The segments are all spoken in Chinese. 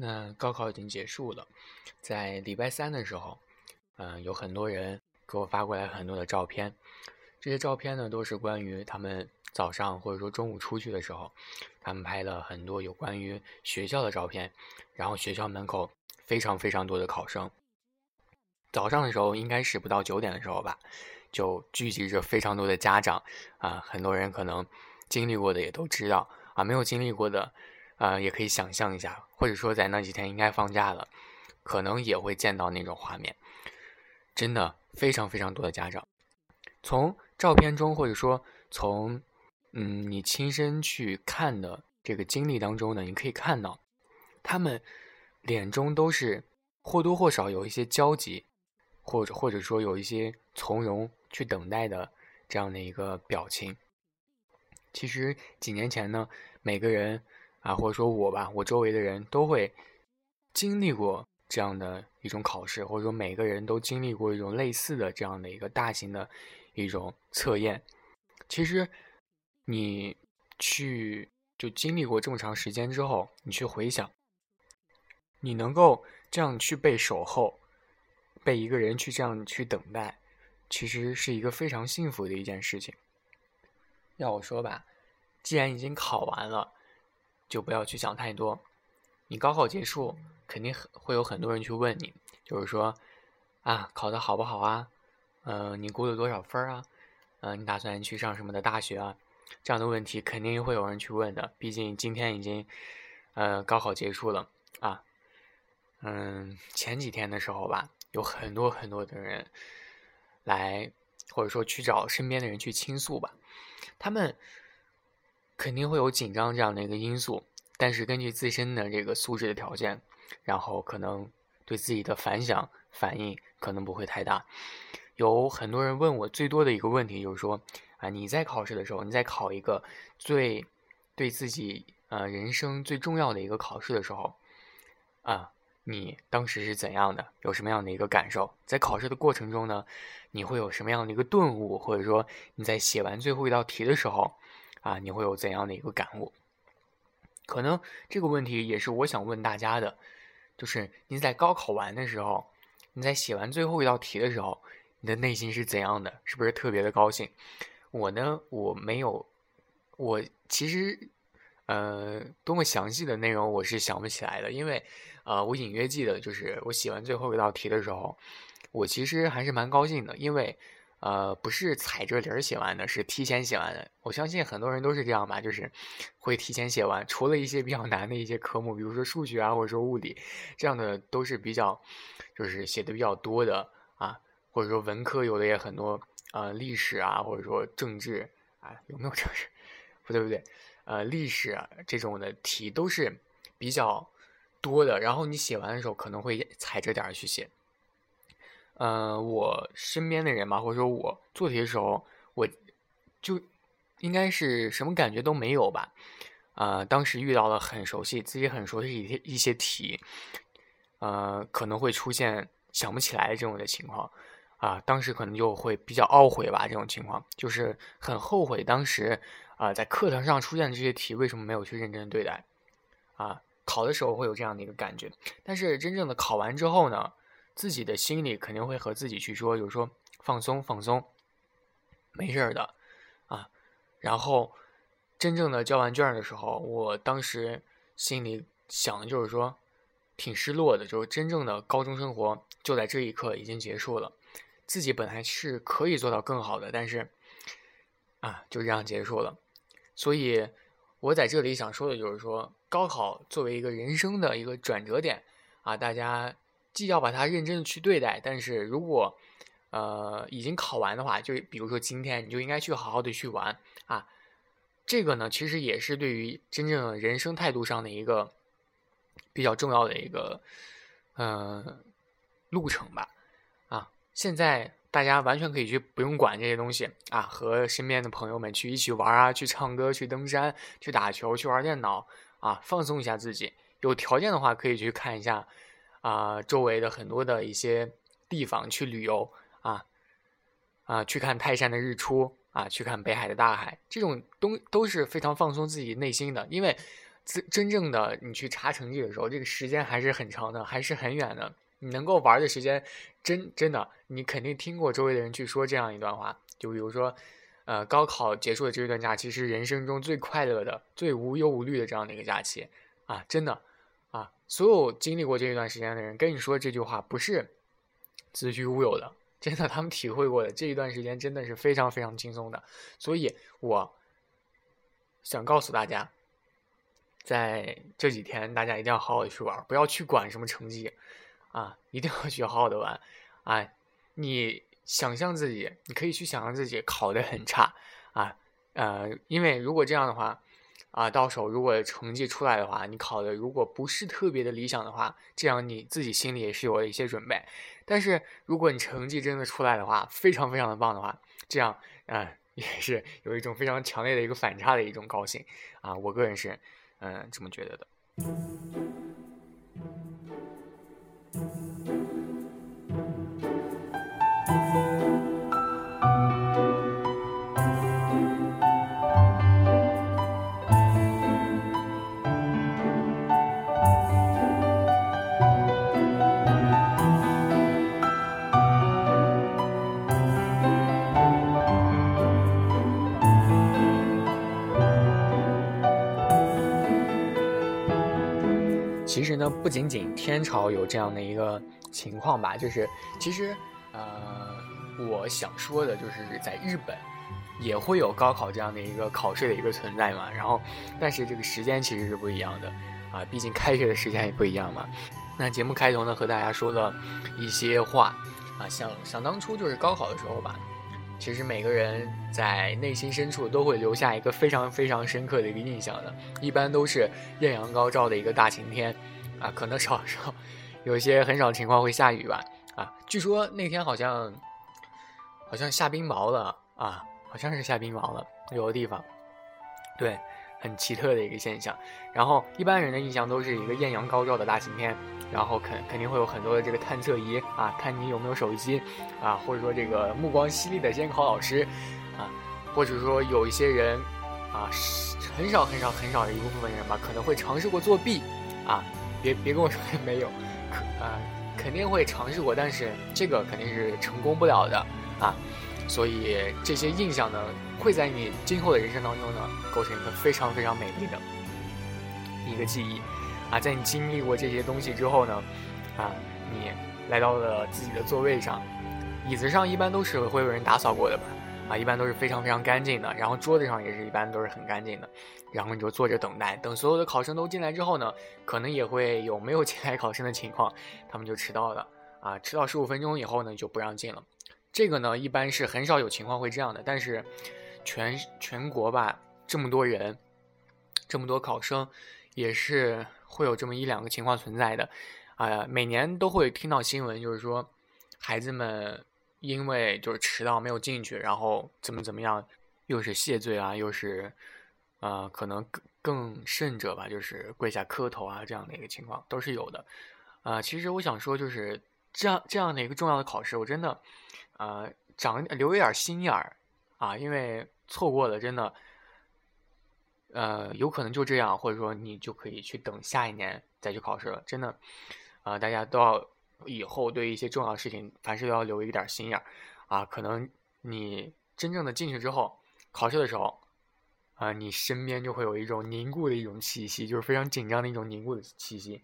那高考已经结束了，在礼拜三的时候，嗯，有很多人给我发过来很多的照片，这些照片呢都是关于他们早上或者说中午出去的时候，他们拍了很多有关于学校的照片，然后学校门口非常非常多的考生，早上的时候应该是不到九点的时候吧，就聚集着非常多的家长啊，很多人可能经历过的也都知道啊，没有经历过的。啊，也可以想象一下，或者说在那几天应该放假了，可能也会见到那种画面。真的非常非常多的家长，从照片中，或者说从嗯你亲身去看的这个经历当中呢，你可以看到，他们脸中都是或多或少有一些焦急，或者或者说有一些从容去等待的这样的一个表情。其实几年前呢，每个人。啊，或者说我吧，我周围的人都会经历过这样的一种考试，或者说每个人都经历过一种类似的这样的一个大型的一种测验。其实你去就经历过这么长时间之后，你去回想，你能够这样去被守候，被一个人去这样去等待，其实是一个非常幸福的一件事情。要我说吧，既然已经考完了。就不要去想太多。你高考结束，肯定会有很多人去问你，就是说，啊，考的好不好啊？嗯，你估了多少分啊？嗯，你打算去上什么的大学啊？这样的问题肯定会有人去问的。毕竟今天已经，呃，高考结束了啊。嗯，前几天的时候吧，有很多很多的人来，或者说去找身边的人去倾诉吧，他们。肯定会有紧张这样的一个因素，但是根据自身的这个素质的条件，然后可能对自己的反响反应可能不会太大。有很多人问我最多的一个问题就是说，啊，你在考试的时候，你在考一个最对自己呃人生最重要的一个考试的时候，啊，你当时是怎样的？有什么样的一个感受？在考试的过程中呢，你会有什么样的一个顿悟？或者说你在写完最后一道题的时候？啊，你会有怎样的一个感悟？可能这个问题也是我想问大家的，就是你在高考完的时候，你在写完最后一道题的时候，你的内心是怎样的？是不是特别的高兴？我呢，我没有，我其实，呃，多么详细的内容我是想不起来的，因为，呃，我隐约记得，就是我写完最后一道题的时候，我其实还是蛮高兴的，因为。呃，不是踩着铃儿写完的，是提前写完的。我相信很多人都是这样吧，就是会提前写完。除了一些比较难的一些科目，比如说数学啊，或者说物理，这样的都是比较，就是写的比较多的啊。或者说文科有的也很多，呃，历史啊，或者说政治啊，有没有政治？不对不对，呃，历史这种的题都是比较多的。然后你写完的时候可能会踩着点儿去写。呃，我身边的人吧，或者说我做题的时候，我就应该是什么感觉都没有吧。啊，当时遇到了很熟悉、自己很熟悉一些一些题，呃，可能会出现想不起来这种的情况。啊，当时可能就会比较懊悔吧，这种情况就是很后悔当时啊在课堂上出现的这些题为什么没有去认真对待。啊，考的时候会有这样的一个感觉，但是真正的考完之后呢？自己的心里肯定会和自己去说，就是说放松放松，没事儿的啊。然后真正的交完卷的时候，我当时心里想的就是说，挺失落的，就是真正的高中生活就在这一刻已经结束了。自己本来是可以做到更好的，但是啊，就这样结束了。所以我在这里想说的就是说，高考作为一个人生的一个转折点啊，大家。既要把它认真的去对待，但是如果，呃，已经考完的话，就比如说今天，你就应该去好好的去玩啊。这个呢，其实也是对于真正的人生态度上的一个比较重要的一个，呃，路程吧。啊，现在大家完全可以去不用管这些东西啊，和身边的朋友们去一起玩啊，去唱歌，去登山，去打球，去玩电脑啊，放松一下自己。有条件的话，可以去看一下。啊，周围的很多的一些地方去旅游啊，啊，去看泰山的日出啊，去看北海的大海，这种东都是非常放松自己内心的。因为真真正的你去查成绩的时候，这个时间还是很长的，还是很远的。你能够玩的时间，真真的，你肯定听过周围的人去说这样一段话，就比如说，呃，高考结束的这一段假期是人生中最快乐的、最无忧无虑的这样的一个假期啊！真的，所有经历过这一段时间的人跟你说这句话，不是子虚乌有的，真的，他们体会过的这一段时间真的是非常非常轻松的。所以，我想告诉大家，在这几天，大家一定要好好的去玩，不要去管什么成绩。啊，一定要去好好的玩，啊，你想象自己，你可以去想象自己考得很差，啊，呃，因为如果这样的话，啊，到手如果成绩出来的话，你考的如果不是特别的理想的话，这样你自己心里也是有了一些准备。但是如果你成绩真的出来的话，非常非常的棒的话，这样，啊，也是有一种非常强烈的一个反差的一种高兴，啊，我个人是，嗯，这么觉得的。其实呢，不仅仅天朝有这样的一个情况吧，就是其实，呃，我想说的就是在日本也会有高考这样的一个考试的一个存在嘛。然后，但是这个时间其实是不一样的啊，毕竟开学的时间也不一样嘛。那节目开头呢，和大家说了一些话啊，想想当初就是高考的时候吧，其实每个人在内心深处都会留下一个非常非常深刻的一个印象的，一般都是艳阳高照的一个大晴天。啊，可能少少，有些很少情况会下雨吧。啊，据说那天好像，好像下冰雹了啊，好像是下冰雹了，有的地方，对，很奇特的一个现象。然后一般人的印象都是一个艳阳高照的大晴天，然后肯肯定会有很多的这个探测仪啊，看你有没有手机啊，或者说这个目光犀利的监考老师啊，或者说有一些人啊，很少很少很少的一部分人吧，可能会尝试过作弊啊。别别跟我说没有，可啊肯定会尝试过，但是这个肯定是成功不了的啊，所以这些印象呢，会在你今后的人生当中呢，构成一个非常非常美丽的一个记忆。啊，在你经历过这些东西之后呢，啊，你来到了自己的座位上，椅子上一般都是会有人打扫过的吧。啊，一般都是非常非常干净的，然后桌子上也是一般都是很干净的，然后你就坐着等待，等所有的考生都进来之后呢，可能也会有没有进来考生的情况，他们就迟到了，啊，迟到十五分钟以后呢就不让进了，这个呢一般是很少有情况会这样的，但是全全国吧这么多人，这么多考生，也是会有这么一两个情况存在的，啊，每年都会听到新闻，就是说孩子们。因为就是迟到没有进去，然后怎么怎么样，又是谢罪啊，又是，呃，可能更更甚者吧，就是跪下磕头啊，这样的一个情况都是有的。啊，其实我想说，就是这样这样的一个重要的考试，我真的，呃，长留一点心眼儿啊，因为错过了，真的，呃，有可能就这样，或者说你就可以去等下一年再去考试了，真的，啊，大家都要。以后对一些重要的事情，凡事都要留一点心眼儿，啊，可能你真正的进去之后，考试的时候，啊，你身边就会有一种凝固的一种气息，就是非常紧张的一种凝固的气息，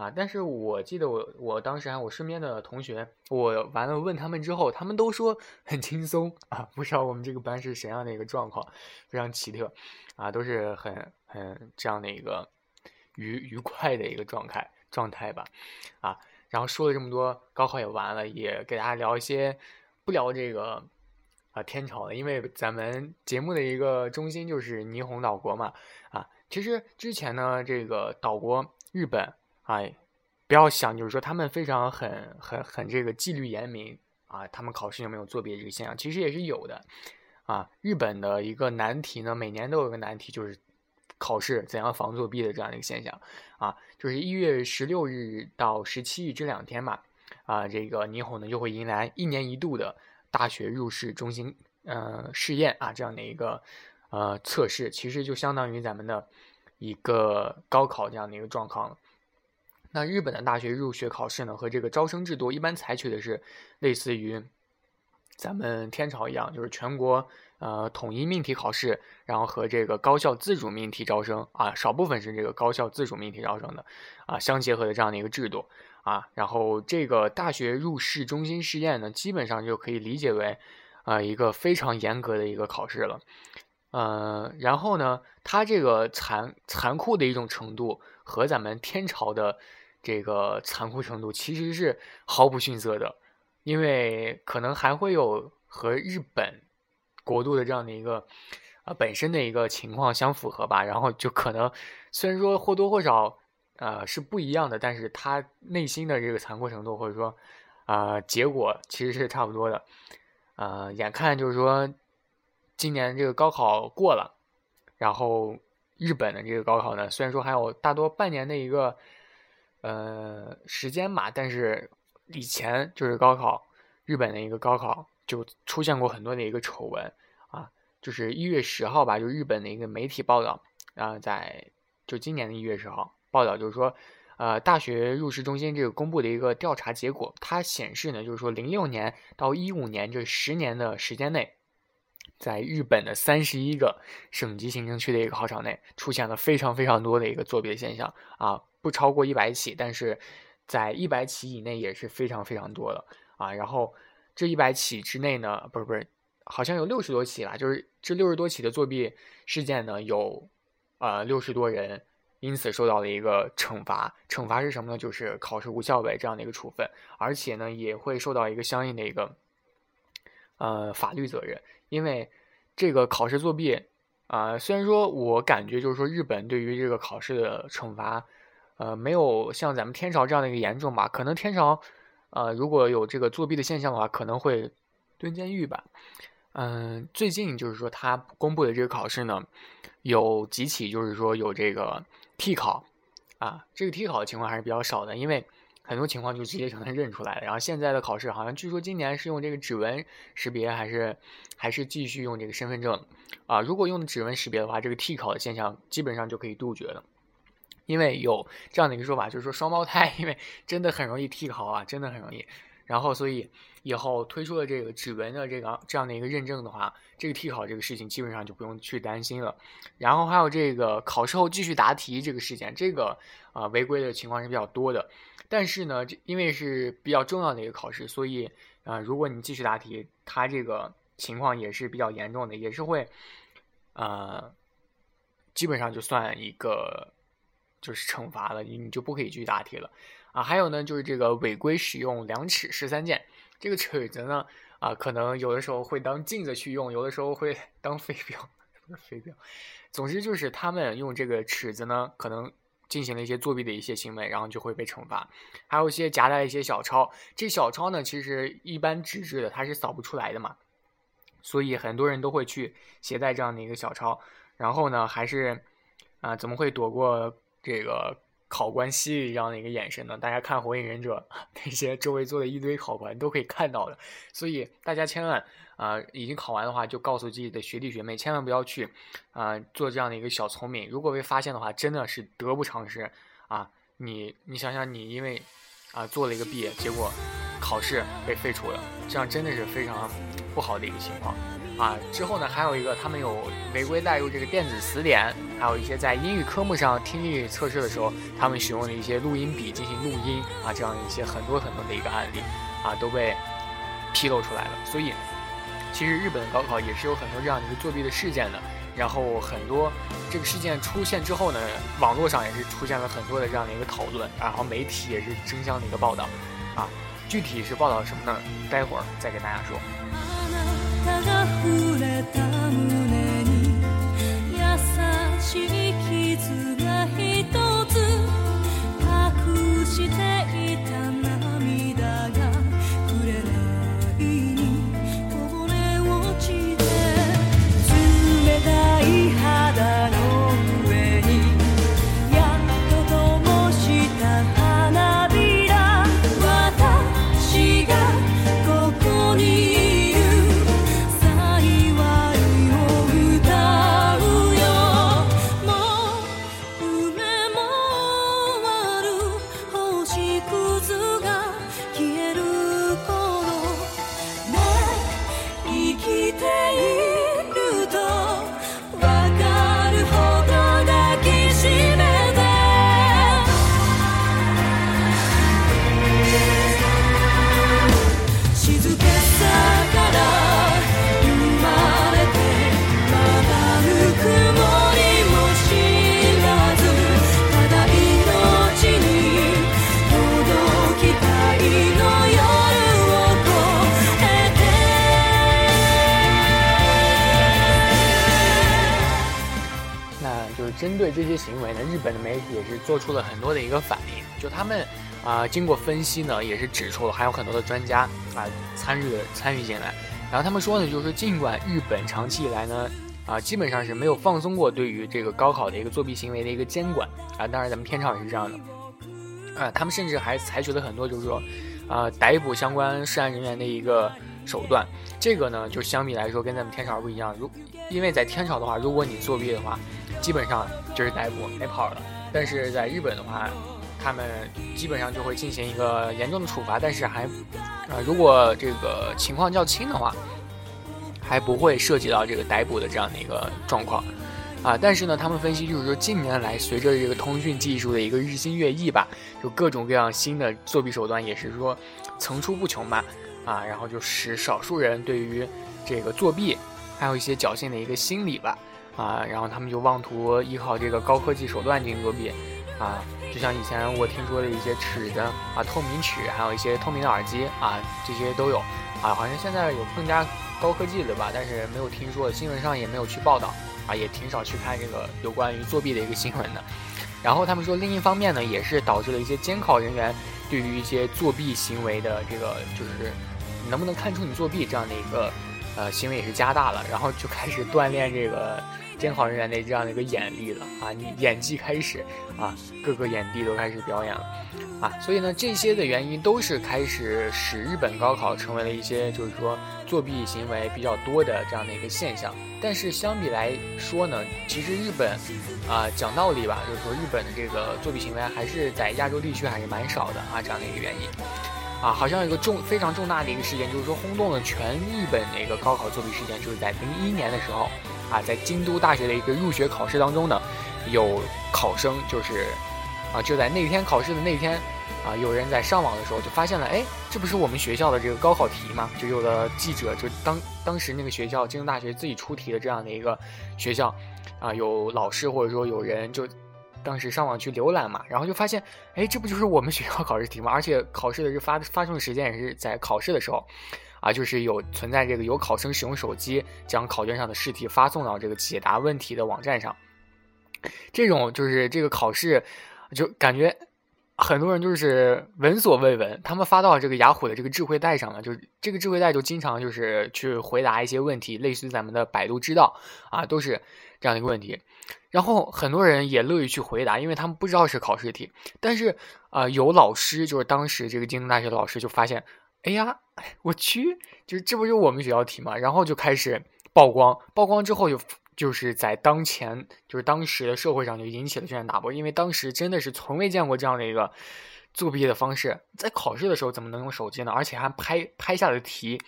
啊，但是我记得我我当时啊，我身边的同学，我完了问他们之后，他们都说 很轻松啊，不知道我们这个班是什样的一个状况，非常奇特，啊，都是很很这样的一个愉愉快的一个状态状态吧，啊。然后说了这么多，高考也完了，也给大家聊一些，不聊这个啊天朝的，因为咱们节目的一个中心就是霓虹岛国嘛，啊，其实之前呢，这个岛国日本哎，不要想就是说他们非常很很很这个纪律严明啊，他们考试有没有作弊这个现象，其实也是有的，啊，日本的一个难题呢，每年都有个难题就是。考试怎样防作弊的这样的一个现象，啊，就是一月十六日到十七日这两天嘛，啊，这个霓虹呢就会迎来一年一度的大学入试中心呃试验啊这样的一个呃测试，其实就相当于咱们的一个高考这样的一个状况。那日本的大学入学考试呢，和这个招生制度一般采取的是类似于咱们天朝一样，就是全国呃统一命题考试，然后和这个高校自主命题招生啊，少部分是这个高校自主命题招生的啊相结合的这样的一个制度啊。然后这个大学入试中心试验呢，基本上就可以理解为啊一个非常严格的一个考试了。呃，然后呢，它这个残残酷的一种程度和咱们天朝的。这个残酷程度其实是毫不逊色的，因为可能还会有和日本国度的这样的一个啊本身的一个情况相符合吧，然后就可能虽然说或多或少呃是不一样的，但是他内心的这个残酷程度或者说啊结果其实是差不多的，呃，眼看就是说今年这个高考过了，然后日本的这个高考呢，虽然说还有大多半年的一个。呃，时间嘛，但是以前就是高考，日本的一个高考就出现过很多的一个丑闻啊，就是一月十号吧，就日本的一个媒体报道啊，在就今年的一月十号报道，就是说，呃，大学入试中心这个公布的一个调查结果，它显示呢，就是说零六年到一五年这十年的时间内，在日本的三十一个省级行政区的一个考场内，出现了非常非常多的一个作弊的现象啊。不超过一百起，但是在一百起以内也是非常非常多的啊。然后这一百起之内呢，不是不是，好像有六十多起吧。就是这六十多起的作弊事件呢，有呃六十多人因此受到了一个惩罚。惩罚是什么呢？就是考试无效呗这样的一个处分，而且呢也会受到一个相应的一个呃法律责任。因为这个考试作弊啊，虽然说我感觉就是说日本对于这个考试的惩罚。呃，没有像咱们天朝这样的一个严重吧？可能天朝，呃，如果有这个作弊的现象的话，可能会蹲监狱吧。嗯，最近就是说他公布的这个考试呢，有几起就是说有这个替考啊，这个替考的情况还是比较少的，因为很多情况就直接就能认出来了。然后现在的考试好像据说今年是用这个指纹识别，还是还是继续用这个身份证啊？如果用指纹识别的话，这个替考的现象基本上就可以杜绝了。因为有这样的一个说法，就是说双胞胎，因为真的很容易替考啊，真的很容易。然后，所以以后推出了这个指纹的这个这样的一个认证的话，这个替考这个事情基本上就不用去担心了。然后还有这个考试后继续答题这个事件，这个啊违规的情况是比较多的。但是呢，这因为是比较重要的一个考试，所以啊，如果你继续答题，它这个情况也是比较严重的，也是会呃，基本上就算一个。就是惩罚了你，你就不可以继续答题了，啊，还有呢，就是这个违规使用量尺十三件，这个尺子呢，啊，可能有的时候会当镜子去用，有的时候会当飞镖，不是飞镖，总之就是他们用这个尺子呢，可能进行了一些作弊的一些行为，然后就会被惩罚。还有一些夹带一些小抄，这小抄呢，其实一般纸质的它是扫不出来的嘛，所以很多人都会去携带这样的一个小抄，然后呢，还是啊，怎么会躲过？这个考官犀利这样的一个眼神呢，大家看《火影忍者》那些周围坐的一堆考官都可以看到的，所以大家千万啊，已经考完的话就告诉自己的学弟学妹，千万不要去啊做这样的一个小聪明，如果被发现的话，真的是得不偿失啊！你你想想，你因为啊做了一个弊，结果考试被废除了，这样真的是非常不好的一个情况。啊，之后呢，还有一个，他们有违规带入这个电子词典，还有一些在英语科目上听力测试的时候，他们使用的一些录音笔进行录音啊，这样一些很多很多的一个案例啊，都被披露出来了。所以，其实日本高考也是有很多这样的一个作弊的事件的。然后很多这个事件出现之后呢，网络上也是出现了很多的这样的一个讨论，然后媒体也是争相的一个报道啊。具体是报道什么呢？待会儿再给大家说。優しい傷が一つ。针对这些行为呢，日本的媒体也是做出了很多的一个反应。就他们啊，经过分析呢，也是指出了还有很多的专家啊参与参与进来。然后他们说呢，就是尽管日本长期以来呢，啊基本上是没有放松过对于这个高考的一个作弊行为的一个监管啊，当然咱们天朝也是这样的。啊，他们甚至还采取了很多，就是说，啊，逮捕相关涉案人员的一个手段。这个呢，就相比来说跟咱们天朝不一样。如因为在天朝的话，如果你作弊的话，基本上就是逮捕没跑了。但是在日本的话，他们基本上就会进行一个严重的处罚，但是还，啊，如果这个情况较轻的话，还不会涉及到这个逮捕的这样的一个状况。啊，但是呢，他们分析就是说，近年来随着这个通讯技术的一个日新月异吧，就各种各样新的作弊手段也是说层出不穷吧。啊，然后就使少数人对于这个作弊还有一些侥幸的一个心理吧。啊，然后他们就妄图依靠这个高科技手段进行作弊。啊，就像以前我听说的一些尺子啊，透明尺，还有一些透明的耳机啊，这些都有。啊，好像现在有更加高科技的吧，但是没有听说，新闻上也没有去报道。啊，也挺少去看这个有关于作弊的一个新闻的。然后他们说，另一方面呢，也是导致了一些监考人员对于一些作弊行为的这个，就是能不能看出你作弊这样的一个呃行为也是加大了。然后就开始锻炼这个监考人员的这样的一个眼力了啊，你演技开始啊，各个眼帝都开始表演了啊。所以呢，这些的原因都是开始使日本高考成为了一些就是说作弊行为比较多的这样的一个现象。但是相比来说呢，其实日本，啊讲道理吧，就是说日本的这个作弊行为还是在亚洲地区还是蛮少的啊，这样的一个原因，啊，好像有一个重非常重大的一个事件，就是说轰动了全日本的一个高考作弊事件，就是在零一年的时候，啊，在京都大学的一个入学考试当中呢，有考生就是，啊，就在那天考试的那天。啊，有人在上网的时候就发现了，哎，这不是我们学校的这个高考题吗？就有的记者就当当时那个学校京都大学自己出题的这样的一个学校，啊，有老师或者说有人就当时上网去浏览嘛，然后就发现，哎，这不就是我们学校考试题吗？而且考试的这发发送时间也是在考试的时候，啊，就是有存在这个有考生使用手机将考卷上的试题发送到这个解答问题的网站上，这种就是这个考试就感觉。很多人就是闻所未闻，他们发到这个雅虎的这个智慧带上了，就是这个智慧带就经常就是去回答一些问题，类似于咱们的百度知道啊，都是这样的一个问题。然后很多人也乐意去回答，因为他们不知道是考试题。但是啊，有老师就是当时这个京东大学老师就发现，哎呀，我去，就是这不是我们学校题吗？然后就开始曝光，曝光之后就。就是在当前，就是当时的社会上就引起了轩然大波，因为当时真的是从未见过这样的一个作弊的方式，在考试的时候怎么能用手机呢？而且还拍拍下了题，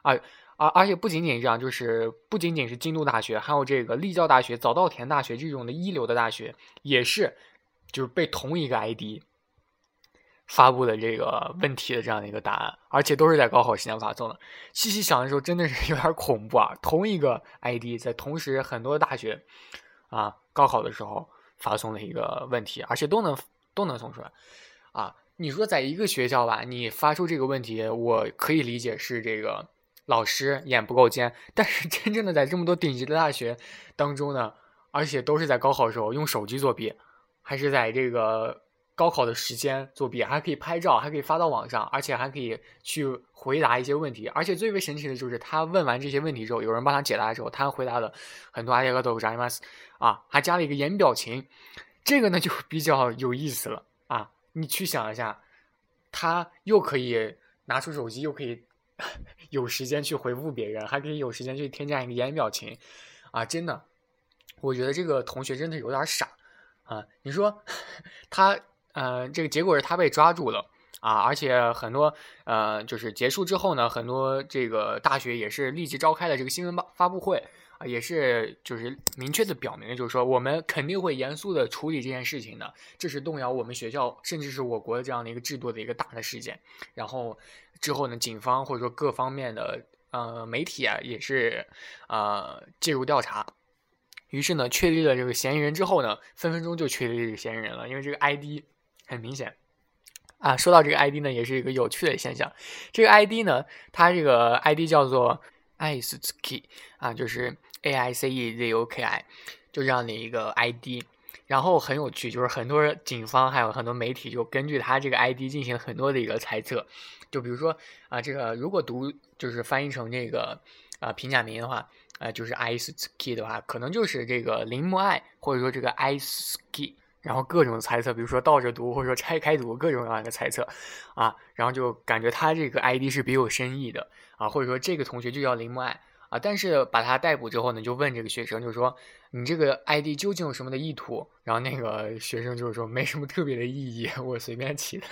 啊而！而且不仅仅这样，就是不仅仅是京都大学，还有这个立教大学、早稻田大学这种的一流的大学，也是就是被同一个 ID。发布的这个问题的这样的一个答案，而且都是在高考时间发送的。细细想的时候，真的是有点恐怖啊！同一个 ID 在同时很多大学啊，高考的时候发送了一个问题，而且都能都能送出来啊！你说在一个学校吧，你发出这个问题，我可以理解是这个老师眼不够尖，但是真正的在这么多顶级的大学当中呢，而且都是在高考的时候用手机作弊，还是在这个。高考的时间作弊还可以拍照，还可以发到网上，而且还可以去回答一些问题。而且最为神奇的就是，他问完这些问题之后，有人帮他解答的时候，他回答了很多阿里嘎多、扎伊马斯啊，还加了一个言表情。这个呢就比较有意思了啊！你去想一下，他又可以拿出手机，又可以有时间去回复别人，还可以有时间去添加一个言表情啊！真的，我觉得这个同学真的有点傻啊！你说他。呃，这个结果是他被抓住了啊，而且很多呃，就是结束之后呢，很多这个大学也是立即召开了这个新闻发发布会啊，也是就是明确的表明，就是说我们肯定会严肃的处理这件事情的，这是动摇我们学校甚至是我国的这样的一个制度的一个大的事件。然后之后呢，警方或者说各方面的呃媒体啊，也是呃介入调查。于是呢，确立了这个嫌疑人之后呢，分分钟就确立这个嫌疑人了，因为这个 ID。很明显，啊，说到这个 ID 呢，也是一个有趣的现象。这个 ID 呢，它这个 ID 叫做 Aizuki 啊，就是 A I C E Z U K I，就这样的一个 ID。然后很有趣，就是很多警方还有很多媒体就根据他这个 ID 进行很多的一个猜测，就比如说啊，这个如果读就是翻译成这个啊平假名的话，呃，就是 ice key 的话，可能就是这个铃木爱，或者说这个 ice key，然后各种猜测，比如说倒着读或者说拆开读，各种各样的猜测啊，然后就感觉他这个 ID 是别有深意的啊，或者说这个同学就叫铃木爱。啊！但是把他逮捕之后呢，就问这个学生，就是说你这个 ID 究竟有什么的意图？然后那个学生就是说没什么特别的意义，我随便起的。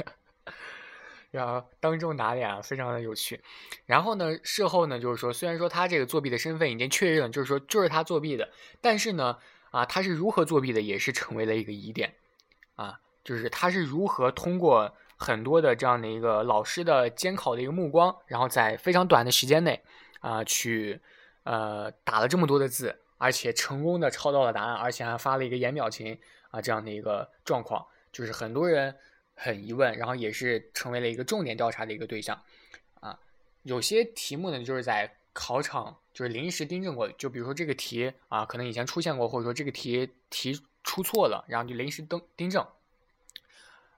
然后当众打脸啊，非常的有趣。然后呢，事后呢，就是说虽然说他这个作弊的身份已经确认，就是说就是他作弊的，但是呢，啊，他是如何作弊的，也是成为了一个疑点。啊，就是他是如何通过很多的这样的一个老师的监考的一个目光，然后在非常短的时间内。啊，去，呃，打了这么多的字，而且成功的抄到了答案，而且还发了一个颜表情啊，这样的一个状况，就是很多人很疑问，然后也是成为了一个重点调查的一个对象，啊，有些题目呢，就是在考场就是临时订正过，就比如说这个题啊，可能以前出现过，或者说这个题题出错了，然后就临时登订正，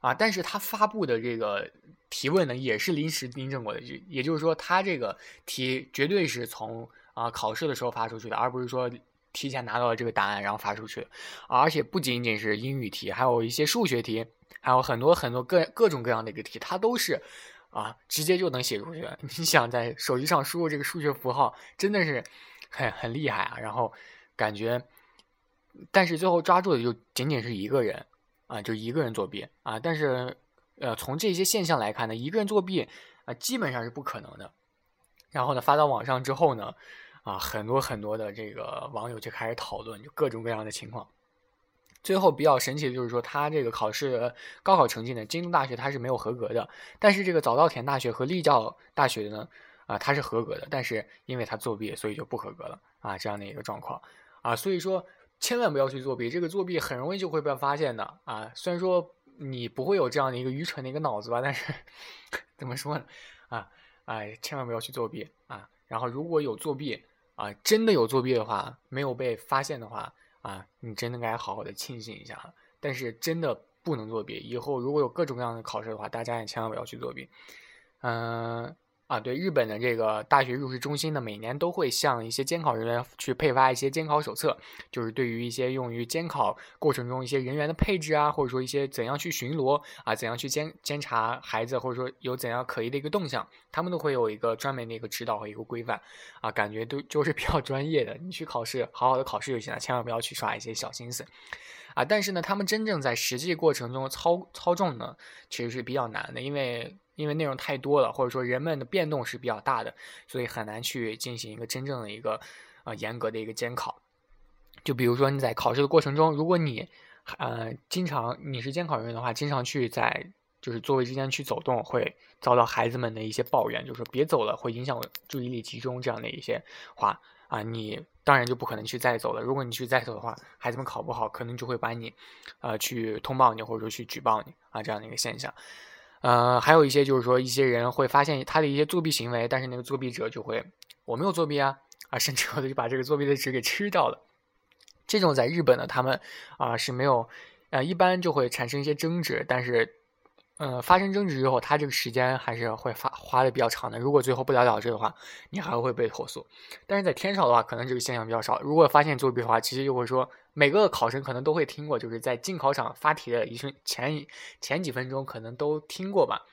啊，但是他发布的这个。提问呢也是临时订正过的，就也就是说，他这个题绝对是从啊考试的时候发出去的，而不是说提前拿到了这个答案然后发出去。而且不仅仅是英语题，还有一些数学题，还有很多很多各各种各样的一个题，它都是啊直接就能写出去。你想在手机上输入这个数学符号，真的是很很厉害啊。然后感觉，但是最后抓住的就仅仅是一个人啊，就一个人作弊啊，但是。呃，从这些现象来看呢，一个人作弊啊，基本上是不可能的。然后呢，发到网上之后呢，啊，很多很多的这个网友就开始讨论，就各种各样的情况。最后比较神奇的就是说，他这个考试高考成绩呢，京都大学他是没有合格的，但是这个早稻田大学和立教大学呢，啊，他是合格的，但是因为他作弊，所以就不合格了啊，这样的一个状况啊，所以说千万不要去作弊，这个作弊很容易就会被发现的啊，虽然说。你不会有这样的一个愚蠢的一个脑子吧？但是 怎么说呢？啊，哎，千万不要去作弊啊！然后如果有作弊啊，真的有作弊的话，没有被发现的话啊，你真的该好好的庆幸一下了。但是真的不能作弊，以后如果有各种各样的考试的话，大家也千万不要去作弊。嗯。啊，对，日本的这个大学入试中心呢，每年都会向一些监考人员去配发一些监考手册，就是对于一些用于监考过程中一些人员的配置啊，或者说一些怎样去巡逻啊，怎样去监监察孩子，或者说有怎样可疑的一个动向，他们都会有一个专门的一个指导和一个规范啊，感觉都就是比较专业的。你去考试，好好的考试就行了，千万不要去耍一些小心思啊。但是呢，他们真正在实际过程中操操纵呢，其实是比较难的，因为。因为内容太多了，或者说人们的变动是比较大的，所以很难去进行一个真正的一个呃严格的一个监考。就比如说你在考试的过程中，如果你呃经常你是监考人员的话，经常去在就是座位之间去走动，会遭到孩子们的一些抱怨，就是说别走了，会影响我注意力集中这样的一些话啊，你当然就不可能去再走了。如果你去再走的话，孩子们考不好，可能就会把你呃去通报你，或者说去举报你啊这样的一个现象。呃，还有一些就是说，一些人会发现他的一些作弊行为，但是那个作弊者就会我没有作弊啊啊，甚至有的就把这个作弊的纸给吃掉了。这种在日本呢，他们啊是没有，呃，一般就会产生一些争执，但是。嗯，发生争执之后，他这个时间还是会发花的比较长的。如果最后不了了之的话，你还会被投诉。但是在天朝的话，可能这个现象比较少。如果发现作弊的话，其实就会说每个考生可能都会听过，就是在进考场发题的一瞬前前几分钟可能都听过吧。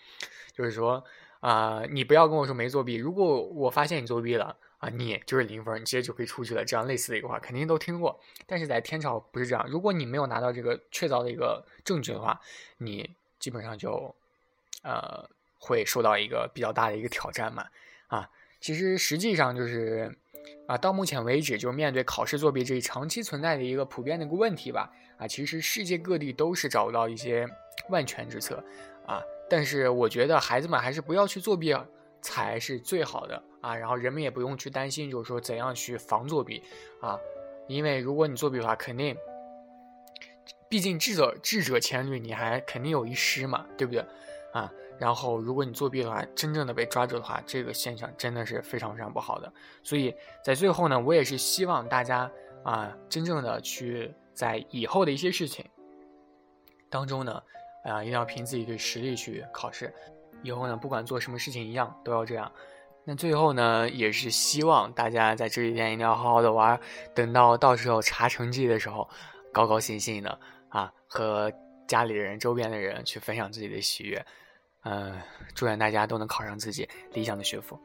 就是说啊，你不要跟我说没作弊，如果我发现你作弊了啊，你就是零分，你直接就可以出去了。这样类似的一个话，肯定都听过。但是在天朝不是这样，如果你没有拿到这个确凿的一个证据的话，你。基本上就，呃，会受到一个比较大的一个挑战嘛，啊，其实实际上就是，啊，到目前为止，就面对考试作弊这一长期存在的一个普遍的一个问题吧，啊，其实世界各地都是找不到一些万全之策，啊，但是我觉得孩子们还是不要去作弊才是最好的啊，然后人们也不用去担心，就是说怎样去防作弊啊，因为如果你作弊的话，肯定。毕竟智者智者千虑，你还肯定有一失嘛，对不对？啊，然后如果你作弊的话，真正的被抓住的话，这个现象真的是非常非常不好的。所以在最后呢，我也是希望大家啊，真正的去在以后的一些事情当中呢，啊，一定要凭自己的实力去考试。以后呢，不管做什么事情一样都要这样。那最后呢，也是希望大家在这几天一定要好好的玩，等到到时候查成绩的时候，高高兴兴的啊，和家里人、周边的人去分享自己的喜悦。呃，祝愿大家都能考上自己理想的学府。